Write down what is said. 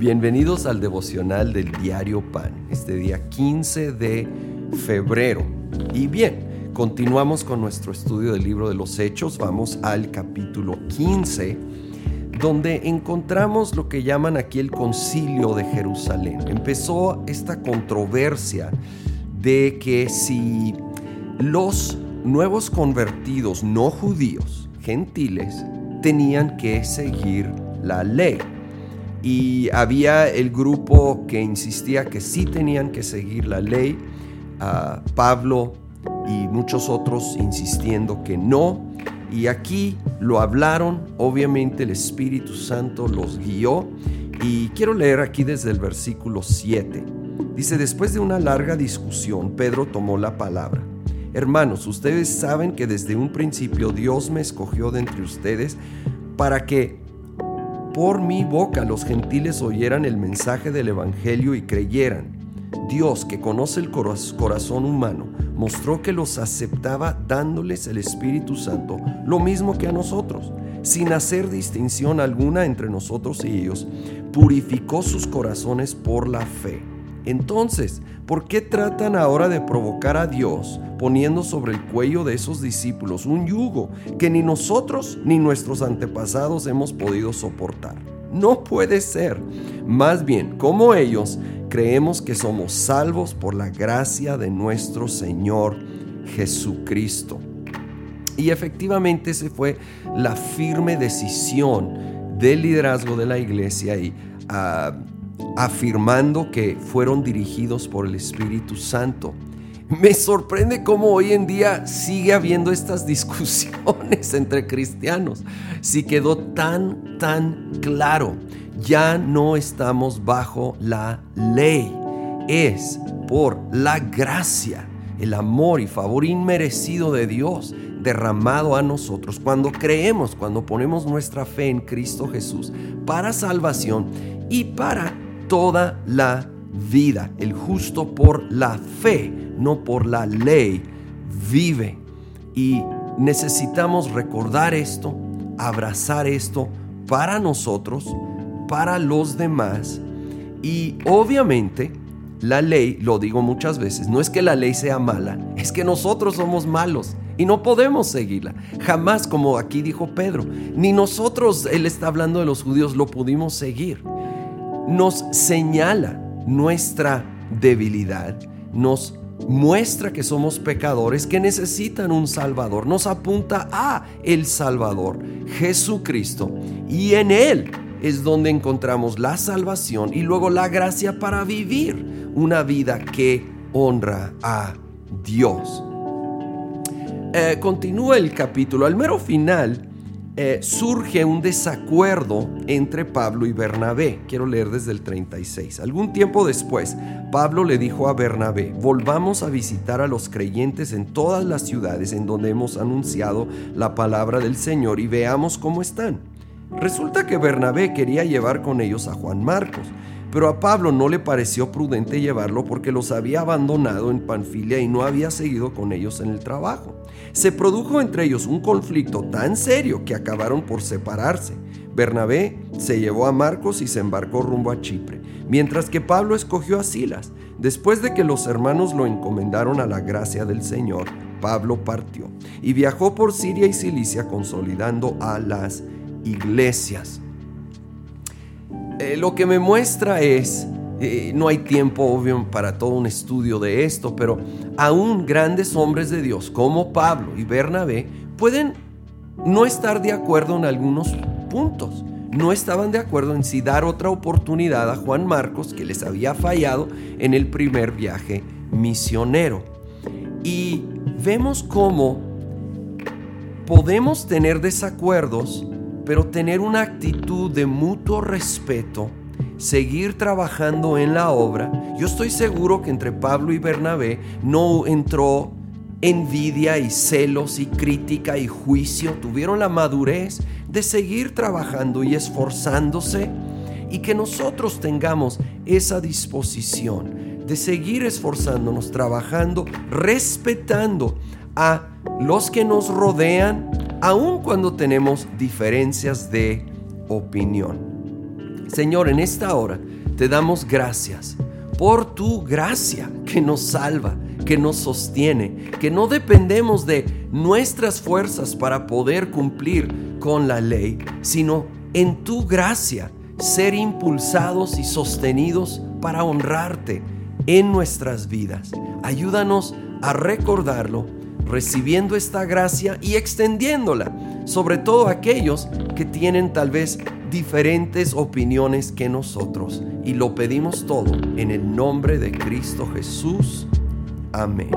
Bienvenidos al devocional del diario Pan, este día 15 de febrero. Y bien, continuamos con nuestro estudio del libro de los Hechos, vamos al capítulo 15, donde encontramos lo que llaman aquí el concilio de Jerusalén. Empezó esta controversia de que si los nuevos convertidos no judíos, gentiles, tenían que seguir la ley y había el grupo que insistía que sí tenían que seguir la ley, a Pablo y muchos otros insistiendo que no. Y aquí lo hablaron, obviamente el Espíritu Santo los guió. Y quiero leer aquí desde el versículo 7. Dice, después de una larga discusión, Pedro tomó la palabra. Hermanos, ustedes saben que desde un principio Dios me escogió de entre ustedes para que por mi boca los gentiles oyeran el mensaje del Evangelio y creyeran. Dios, que conoce el corazón humano, mostró que los aceptaba dándoles el Espíritu Santo, lo mismo que a nosotros, sin hacer distinción alguna entre nosotros y ellos, purificó sus corazones por la fe. Entonces, ¿por qué tratan ahora de provocar a Dios poniendo sobre el cuello de esos discípulos un yugo que ni nosotros ni nuestros antepasados hemos podido soportar? No puede ser. Más bien, como ellos, creemos que somos salvos por la gracia de nuestro Señor Jesucristo. Y efectivamente esa fue la firme decisión del liderazgo de la iglesia y uh, afirmando que fueron dirigidos por el Espíritu Santo. Me sorprende cómo hoy en día sigue habiendo estas discusiones entre cristianos. Si quedó tan, tan claro, ya no estamos bajo la ley. Es por la gracia, el amor y favor inmerecido de Dios derramado a nosotros cuando creemos, cuando ponemos nuestra fe en Cristo Jesús para salvación y para toda la vida. El justo por la fe, no por la ley, vive. Y necesitamos recordar esto, abrazar esto para nosotros, para los demás. Y obviamente la ley, lo digo muchas veces, no es que la ley sea mala, es que nosotros somos malos y no podemos seguirla. Jamás, como aquí dijo Pedro, ni nosotros, él está hablando de los judíos, lo pudimos seguir nos señala nuestra debilidad, nos muestra que somos pecadores que necesitan un Salvador, nos apunta a el Salvador, Jesucristo, y en Él es donde encontramos la salvación y luego la gracia para vivir una vida que honra a Dios. Eh, continúa el capítulo, al mero final eh, surge un desacuerdo entre Pablo y Bernabé. Quiero leer desde el 36. Algún tiempo después, Pablo le dijo a Bernabé, volvamos a visitar a los creyentes en todas las ciudades en donde hemos anunciado la palabra del Señor y veamos cómo están. Resulta que Bernabé quería llevar con ellos a Juan Marcos, pero a Pablo no le pareció prudente llevarlo porque los había abandonado en Panfilia y no había seguido con ellos en el trabajo. Se produjo entre ellos un conflicto tan serio que acabaron por separarse. Bernabé se llevó a Marcos y se embarcó rumbo a Chipre, mientras que Pablo escogió a Silas. Después de que los hermanos lo encomendaron a la gracia del Señor, Pablo partió y viajó por Siria y Cilicia consolidando a las iglesias. Eh, lo que me muestra es eh, no hay tiempo, obvio, para todo un estudio de esto, pero aún grandes hombres de Dios como Pablo y Bernabé pueden no estar de acuerdo en algunos puntos. No estaban de acuerdo en si dar otra oportunidad a Juan Marcos, que les había fallado en el primer viaje misionero. Y vemos cómo podemos tener desacuerdos, pero tener una actitud de mutuo respeto seguir trabajando en la obra, yo estoy seguro que entre Pablo y Bernabé no entró envidia y celos y crítica y juicio, tuvieron la madurez de seguir trabajando y esforzándose y que nosotros tengamos esa disposición de seguir esforzándonos, trabajando, respetando a los que nos rodean, aun cuando tenemos diferencias de opinión. Señor, en esta hora te damos gracias por tu gracia que nos salva, que nos sostiene, que no dependemos de nuestras fuerzas para poder cumplir con la ley, sino en tu gracia ser impulsados y sostenidos para honrarte en nuestras vidas. Ayúdanos a recordarlo, recibiendo esta gracia y extendiéndola, sobre todo aquellos que tienen tal vez diferentes opiniones que nosotros. Y lo pedimos todo en el nombre de Cristo Jesús. Amén.